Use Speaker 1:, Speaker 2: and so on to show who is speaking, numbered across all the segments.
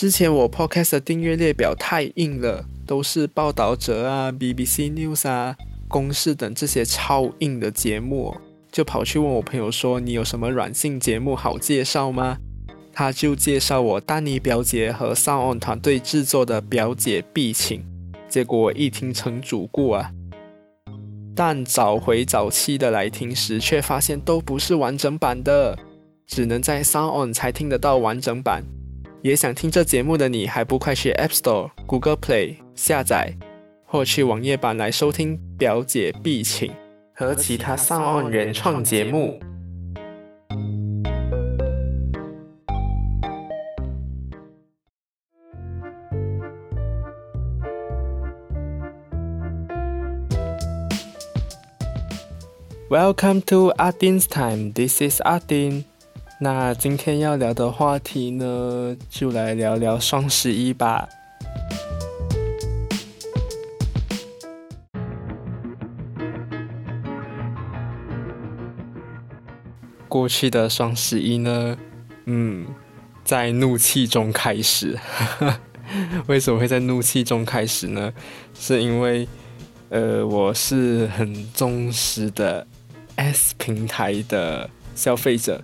Speaker 1: 之前我 podcast 的订阅列表太硬了，都是报道者啊、BBC News 啊、公视等这些超硬的节目，就跑去问我朋友说：“你有什么软性节目好介绍吗？”他就介绍我丹尼表姐和 Sound On 团队制作的《表姐必请》，结果一听成主顾啊！但找回早期的来听时，却发现都不是完整版的，只能在 Sound On 才听得到完整版。也想听这节目的你，还不快去 App Store、Google Play 下载，或去网页版来收听《表姐必请》和其他上岸原创节目。Welcome to Adin's Time. This is Adin. 那今天要聊的话题呢，就来聊聊双十一吧。过去的双十一呢，嗯，在怒气中开始。为什么会在怒气中开始呢？是因为，呃，我是很忠实的 S 平台的消费者。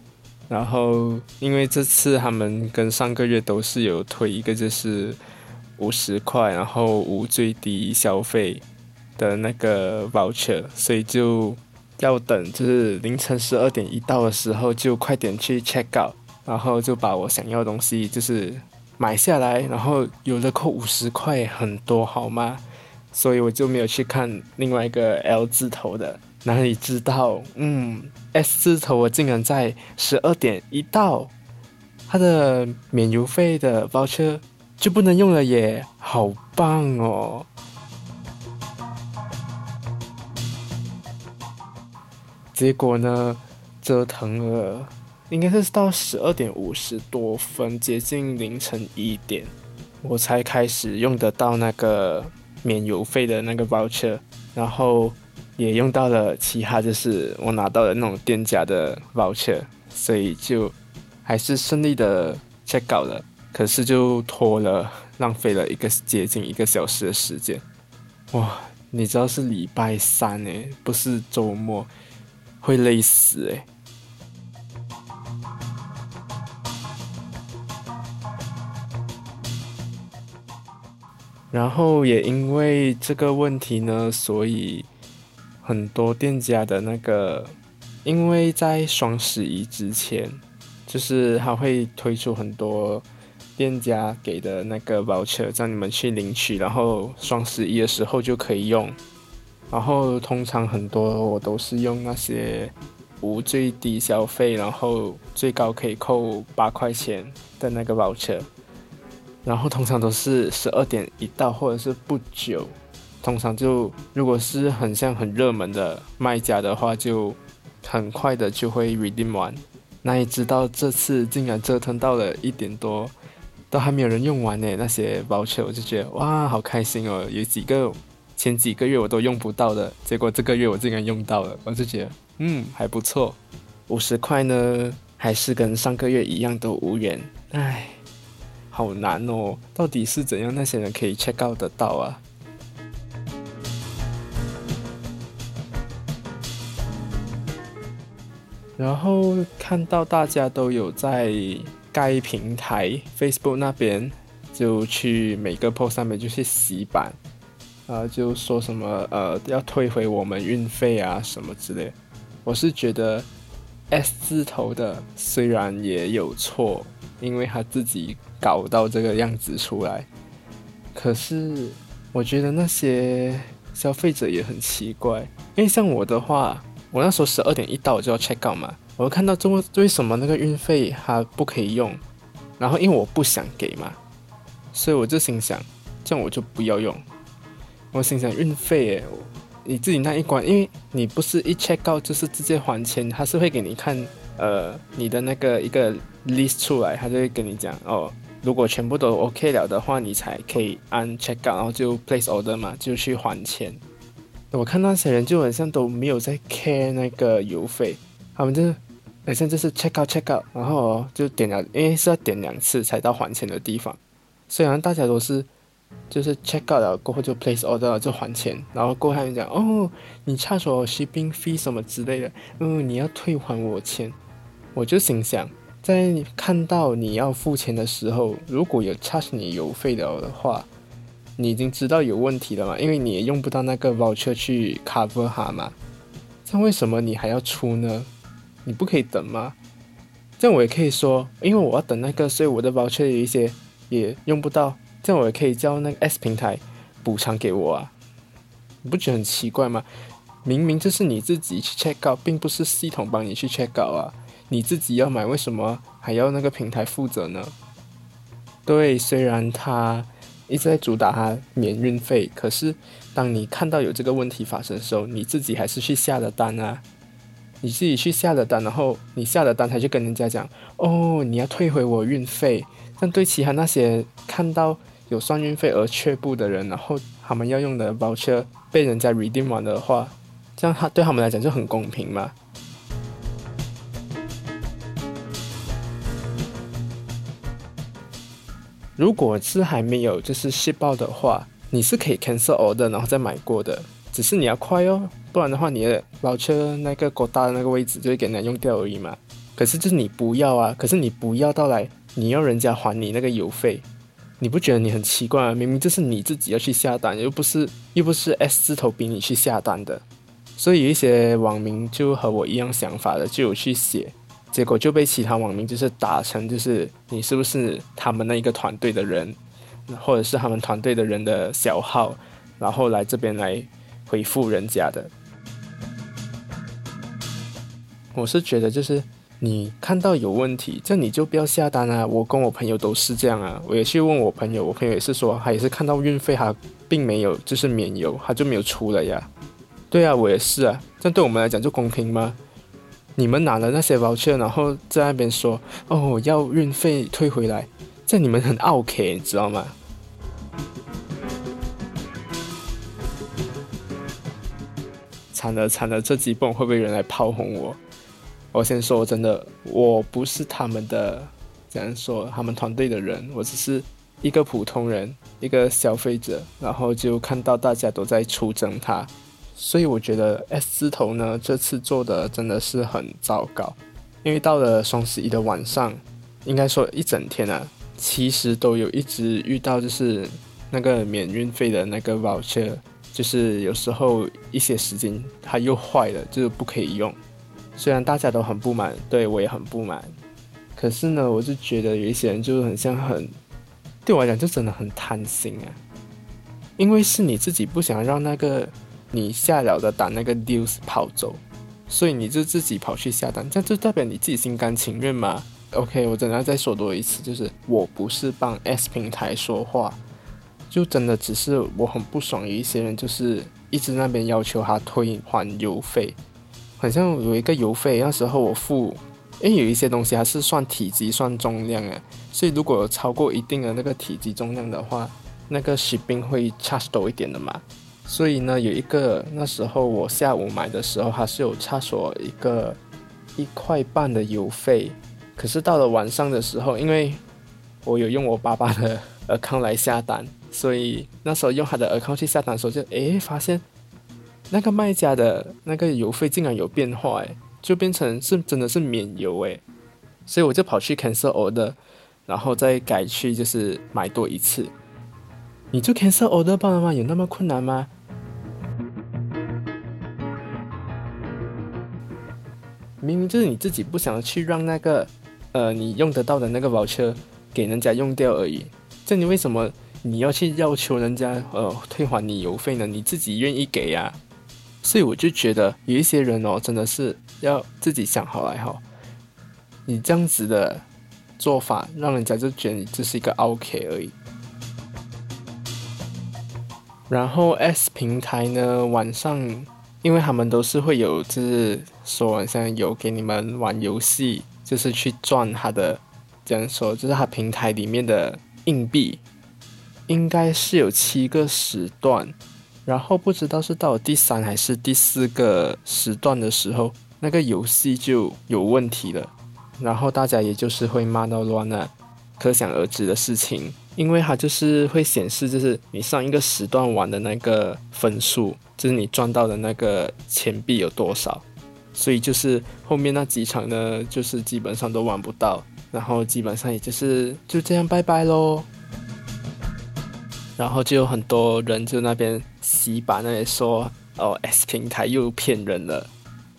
Speaker 1: 然后，因为这次他们跟上个月都是有推一个，就是五十块，然后无最低消费的那个 voucher，所以就要等，就是凌晨十二点一到的时候，就快点去 check out，然后就把我想要的东西就是买下来，然后有的扣五十块，很多好吗？所以我就没有去看另外一个 L 字头的。哪里知道，嗯，S 字头我竟然在十二点一到，它的免邮费的包车就不能用了耶，好棒哦！结果呢，折腾了，应该是到十二点五十多分，接近凌晨一点，我才开始用得到那个免邮费的那个包车，然后。也用到了其他，就是我拿到了那种店家的 voucher，所以就还是顺利的 check out 了。可是就拖了，浪费了一个接近一个小时的时间。哇，你知道是礼拜三诶，不是周末，会累死诶。然后也因为这个问题呢，所以。很多店家的那个，因为在双十一之前，就是他会推出很多店家给的那个 voucher，让你们去领取，然后双十一的时候就可以用。然后通常很多我都是用那些无最低消费，然后最高可以扣八块钱的那个 voucher。然后通常都是十二点一到，或者是不久。通常就如果是很像很热门的卖家的话，就很快的就会 redeem 完。那你知道这次竟然折腾到了一点多，都还没有人用完呢。那些 voucher 我就觉得哇，好开心哦！有几个前几个月我都用不到的，结果这个月我竟然用到了，我就觉得嗯还不错。五十块呢，还是跟上个月一样都无缘，唉，好难哦！到底是怎样那些人可以 check out 得到啊？然后看到大家都有在该平台 Facebook 那边，就去每个 post 上面就去洗版，啊，就说什么呃要退回我们运费啊什么之类。我是觉得 S 字头的虽然也有错，因为他自己搞到这个样子出来，可是我觉得那些消费者也很奇怪，因为像我的话。我那时候十二点一到我就要 check out 嘛，我看到中为什么那个运费它不可以用，然后因为我不想给嘛，所以我就心想，这样我就不要用。我心想运费诶，你自己那一关，因为你不是一 check out 就是直接还钱，他是会给你看呃你的那个一个 list 出来，他就会跟你讲哦，如果全部都 OK 了的话，你才可以按 check out，然后就 place order 嘛，就去还钱。我看那些人就好像都没有在 care 那个邮费，他们就是好像就是 check out check out，然后就点了，因为是要点两次才到还钱的地方，虽然大家都是就是 check out 了过后就 place order 就还钱，然后过后他们讲哦，你差我 shipping fee 什么之类的，嗯，你要退还我钱，我就心想，在看到你要付钱的时候，如果有差你邮费的话，你已经知道有问题了嘛，因为你也用不到那个 voucher 去 cover 它嘛，这为什么你还要出呢？你不可以等吗？这样我也可以说，因为我要等那个，所以我的 voucher 有一些也用不到。这样我也可以叫那个 S 平台补偿给我啊，你不觉得很奇怪吗？明明就是你自己去 check out，并不是系统帮你去 check out 啊，你自己要买，为什么还要那个平台负责呢？对，虽然他一直在主打他免运费，可是当你看到有这个问题发生的时候，你自己还是去下了单啊。你自己去下了单，然后你下了单，他就跟人家讲，哦，你要退回我运费。但对其他那些看到有算运费而却步的人，然后他们要用的 voucher 被人家 redeem 完的话，这样他对他们来讲就很公平嘛。如果是还没有就是 ship 报的话，你是可以 cancel order 然后再买过的。只是你要快哦，不然的话，你的老车那个够大的那个位置就会给人家用掉而已嘛。可是就是你不要啊，可是你不要到来，你要人家还你那个邮费，你不觉得你很奇怪吗？明明就是你自己要去下单，又不是又不是 S 字头逼你去下单的。所以有一些网民就和我一样想法的，就有去写，结果就被其他网民就是打成就是你是不是他们那一个团队的人，或者是他们团队的人的小号，然后来这边来。回复人家的，我是觉得就是你看到有问题，这你就不要下单啊！我跟我朋友都是这样啊，我也去问我朋友，我朋友也是说，他也是看到运费他并没有就是免邮，他就没有出了呀。对啊，我也是啊，这对我们来讲就公平吗？你们拿了那些 voucher，然后在那边说哦我要运费退回来，这你们很 OK，你知道吗？惨了惨了，这几本会不会有人来炮轰我？我先说，真的，我不是他们的，怎样说，他们团队的人，我只是一个普通人，一个消费者，然后就看到大家都在出征他，所以我觉得 S 字头呢，这次做的真的是很糟糕，因为到了双十一的晚上，应该说一整天啊，其实都有一直遇到就是那个免运费的那个 voucher。就是有时候一些时间它又坏了，就是不可以用。虽然大家都很不满，对我也很不满，可是呢，我就觉得有一些人就是很像很，对我来讲就真的很贪心啊。因为是你自己不想让那个你下了的单那个 deals 跑走，所以你就自己跑去下单，这样就代表你自己心甘情愿嘛。OK，我真的要再说多一次，就是我不是帮 S 平台说话。就真的只是我很不爽，有一些人就是一直那边要求他退还邮费，好像有一个邮费那时候我付，因为有一些东西还是算体积算重量诶，所以如果超过一定的那个体积重量的话，那个 shipping 会 charge 多一点的嘛。所以呢，有一个那时候我下午买的时候，它是有差所一个一块半的邮费，可是到了晚上的时候，因为我有用我爸爸的 account 来下单。所以那时候用他的 account 去下单的时候，就诶发现那个卖家的那个邮费竟然有变化，诶，就变成是真的是免邮，诶。所以我就跑去 cancel order，然后再改去就是买多一次。你就 cancel order 罢了吗？有那么困难吗？明明就是你自己不想去让那个呃你用得到的那个 voucher 给人家用掉而已，这你为什么？你要去要求人家呃退还你邮费呢？你自己愿意给呀？所以我就觉得有一些人哦，真的是要自己想好来哈。你这样子的做法，让人家就觉得你这是一个 OK 而已。然后 S 平台呢，晚上因为他们都是会有，就是说像有给你们玩游戏，就是去赚他的，这样说就是他平台里面的硬币。应该是有七个时段，然后不知道是到了第三还是第四个时段的时候，那个游戏就有问题了，然后大家也就是会骂到乱了，可想而知的事情。因为它就是会显示，就是你上一个时段玩的那个分数，就是你赚到的那个钱币有多少，所以就是后面那几场呢，就是基本上都玩不到，然后基本上也就是就这样拜拜喽。然后就有很多人就那边洗版那里说，哦，S 平台又骗人了，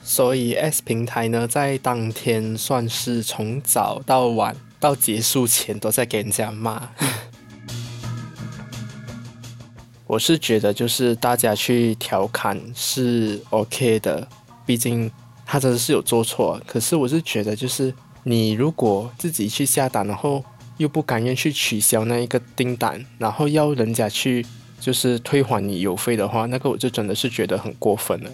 Speaker 1: 所以 S 平台呢，在当天算是从早到晚。到结束前都在给人家骂，我是觉得就是大家去调侃是 OK 的，毕竟他真的是有做错。可是我是觉得就是你如果自己去下单，然后又不甘愿去取消那一个订单，然后要人家去就是退还你邮费的话，那个我就真的是觉得很过分了。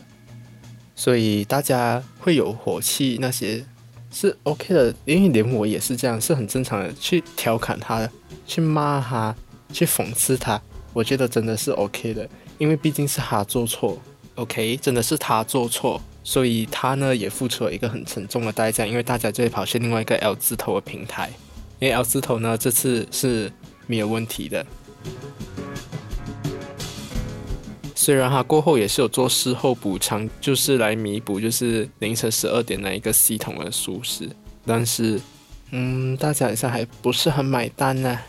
Speaker 1: 所以大家会有火气那些。是 OK 的，因为连我也是这样，是很正常的。去调侃他，去骂他，去讽刺他，我觉得真的是 OK 的，因为毕竟是他做错，OK，真的是他做错，所以他呢也付出了一个很沉重的代价，因为大家就会跑去另外一个 L 字头的平台，因为 L 字头呢这次是没有问题的。虽然他过后也是有做事后补偿，就是来弥补就是凌晨十二点那一个系统的疏失，但是，嗯，大家好像还不是很买单呢。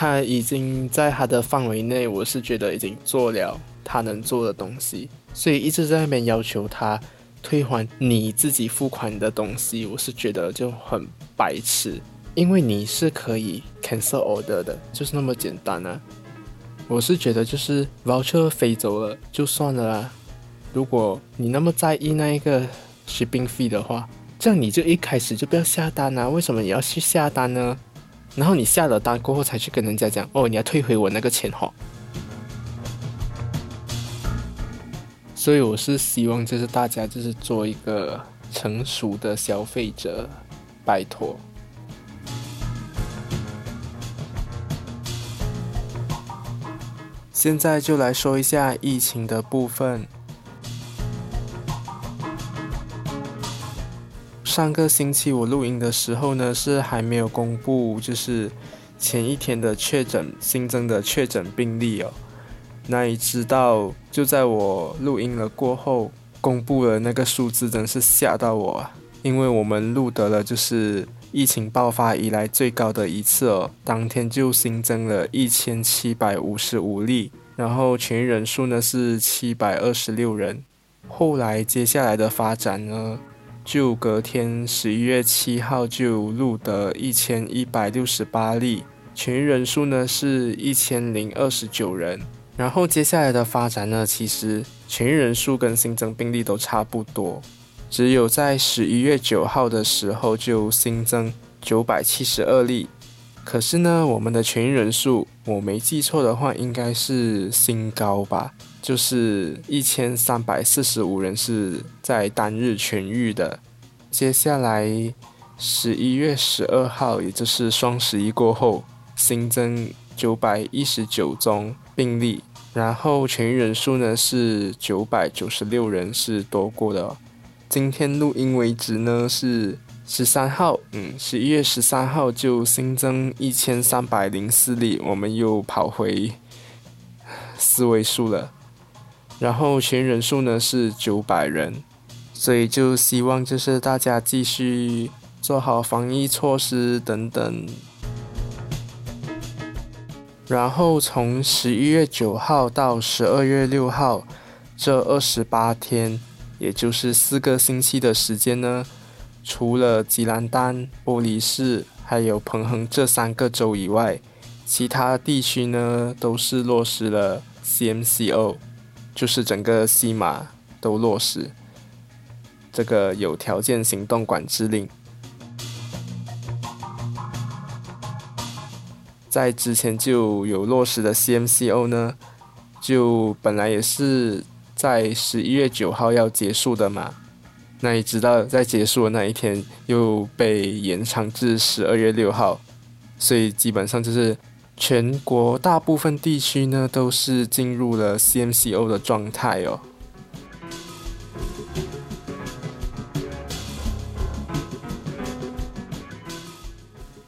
Speaker 1: 他已经在他的范围内，我是觉得已经做了他能做的东西，所以一直在那边要求他退还你自己付款的东西，我是觉得就很白痴。因为你是可以 cancel order 的，就是那么简单啊！我是觉得就是 voucher 飞走了就算了啦。如果你那么在意那一个 shipping fee 的话，这样你就一开始就不要下单啊！为什么你要去下单呢？然后你下了单过后才去跟人家讲哦，你要退回我那个钱哈。所以我是希望就是大家就是做一个成熟的消费者，拜托。现在就来说一下疫情的部分。上个星期我录音的时候呢，是还没有公布，就是前一天的确诊新增的确诊病例哦。那一直到就在我录音了过后，公布了那个数字，真是吓到我，因为我们录得了就是疫情爆发以来最高的一次哦，当天就新增了一千七百五十五例。然后全人数呢是七百二十六人，后来接下来的发展呢，就隔天十一月七号就录得一千一百六十八例，痊愈人数呢是一千零二十九人。然后接下来的发展呢，其实痊愈人数跟新增病例都差不多，只有在十一月九号的时候就新增九百七十二例。可是呢，我们的痊愈人数，我没记错的话，应该是新高吧？就是一千三百四十五人是在单日痊愈的。接下来十一月十二号，也就是双十一过后，新增九百一十九宗病例，然后痊愈人数呢是九百九十六人，是多过的。今天录音为止呢是。十三号，嗯，十一月十三号就新增一千三百零四例，我们又跑回四位数了。然后全人数呢是九百人，所以就希望就是大家继续做好防疫措施等等。然后从十一月九号到十二月六号这二十八天，也就是四个星期的时间呢。除了吉兰丹、波利市还有彭亨这三个州以外，其他地区呢都是落实了 CMCO，就是整个西马都落实这个有条件行动管制令。在之前就有落实的 CMCO 呢，就本来也是在十一月九号要结束的嘛。那你知道，在结束的那一天又被延长至十二月六号，所以基本上就是全国大部分地区呢都是进入了 CMCO 的状态哦。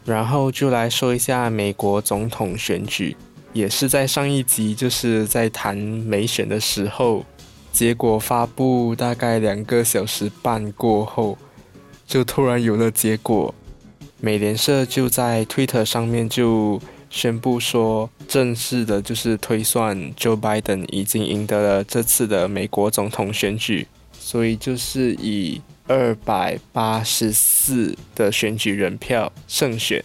Speaker 1: 然后就来说一下美国总统选举，也是在上一集就是在谈美选的时候，结果发布大概两个小时半过后，就突然有了结果。美联社就在 Twitter 上面就宣布说，正式的就是推算 Joe Biden 已经赢得了这次的美国总统选举，所以就是以。二百八十四的选举人票胜选。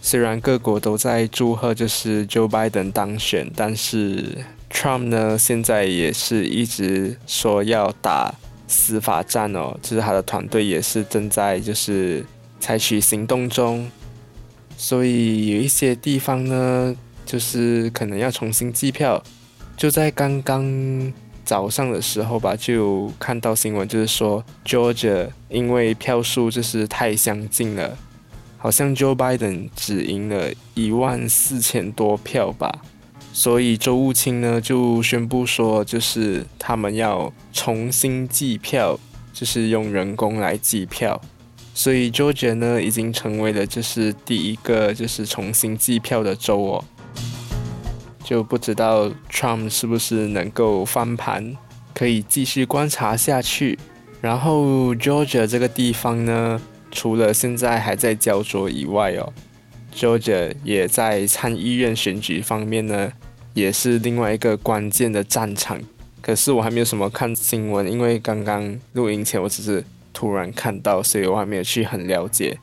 Speaker 1: 虽然各国都在祝贺，就是 Joe Biden 当选，但是 Trump 呢，现在也是一直说要打司法战哦，就是他的团队也是正在就是采取行动中，所以有一些地方呢，就是可能要重新计票，就在刚刚。早上的时候吧，就看到新闻，就是说 Georgia 因为票数就是太相近了，好像 Joe Biden 只赢了一万四千多票吧，所以州务卿呢就宣布说，就是他们要重新计票，就是用人工来计票，所以 Georgia 呢已经成为了就是第一个就是重新计票的州哦。就不知道 Trump 是不是能够翻盘，可以继续观察下去。然后 Georgia 这个地方呢，除了现在还在焦灼以外哦，Georgia 也在参议院选举方面呢，也是另外一个关键的战场。可是我还没有什么看新闻，因为刚刚录音前我只是突然看到，所以我还没有去很了解。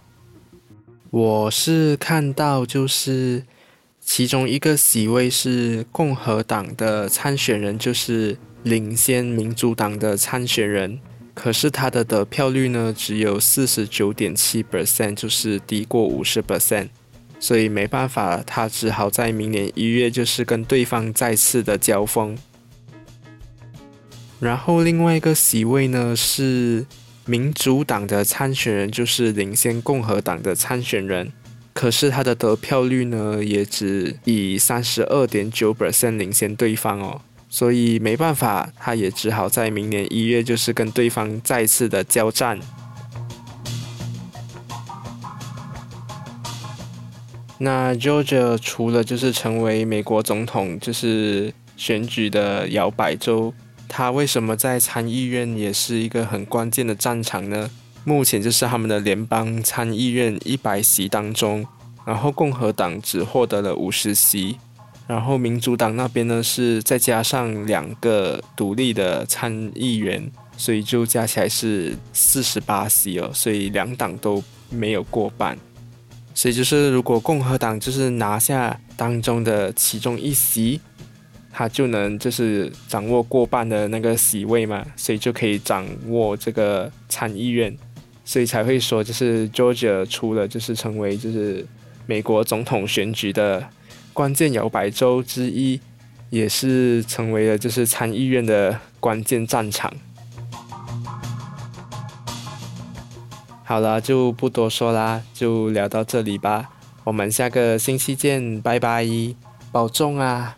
Speaker 1: 我是看到就是。其中一个席位是共和党的参选人，就是领先民主党的参选人，可是他的得票率呢只有四十九点七 percent，就是低过五十 percent，所以没办法，他只好在明年一月就是跟对方再次的交锋。然后另外一个席位呢是民主党的参选人，就是领先共和党的参选人。可是他的得票率呢，也只以三十二点九 percent 领先对方哦，所以没办法，他也只好在明年一月就是跟对方再次的交战。那 Georgia 除了就是成为美国总统就是选举的摇摆州，他为什么在参议院也是一个很关键的战场呢？目前就是他们的联邦参议院一百席当中，然后共和党只获得了五十席，然后民主党那边呢是再加上两个独立的参议员，所以就加起来是四十八席哦，所以两党都没有过半，所以就是如果共和党就是拿下当中的其中一席，他就能就是掌握过半的那个席位嘛，所以就可以掌握这个参议院。所以才会说，就是 Georgia 除了就是成为就是美国总统选举的关键摇摆州之一，也是成为了就是参议院的关键战场。好了，就不多说啦，就聊到这里吧。我们下个星期见，拜拜，保重啊！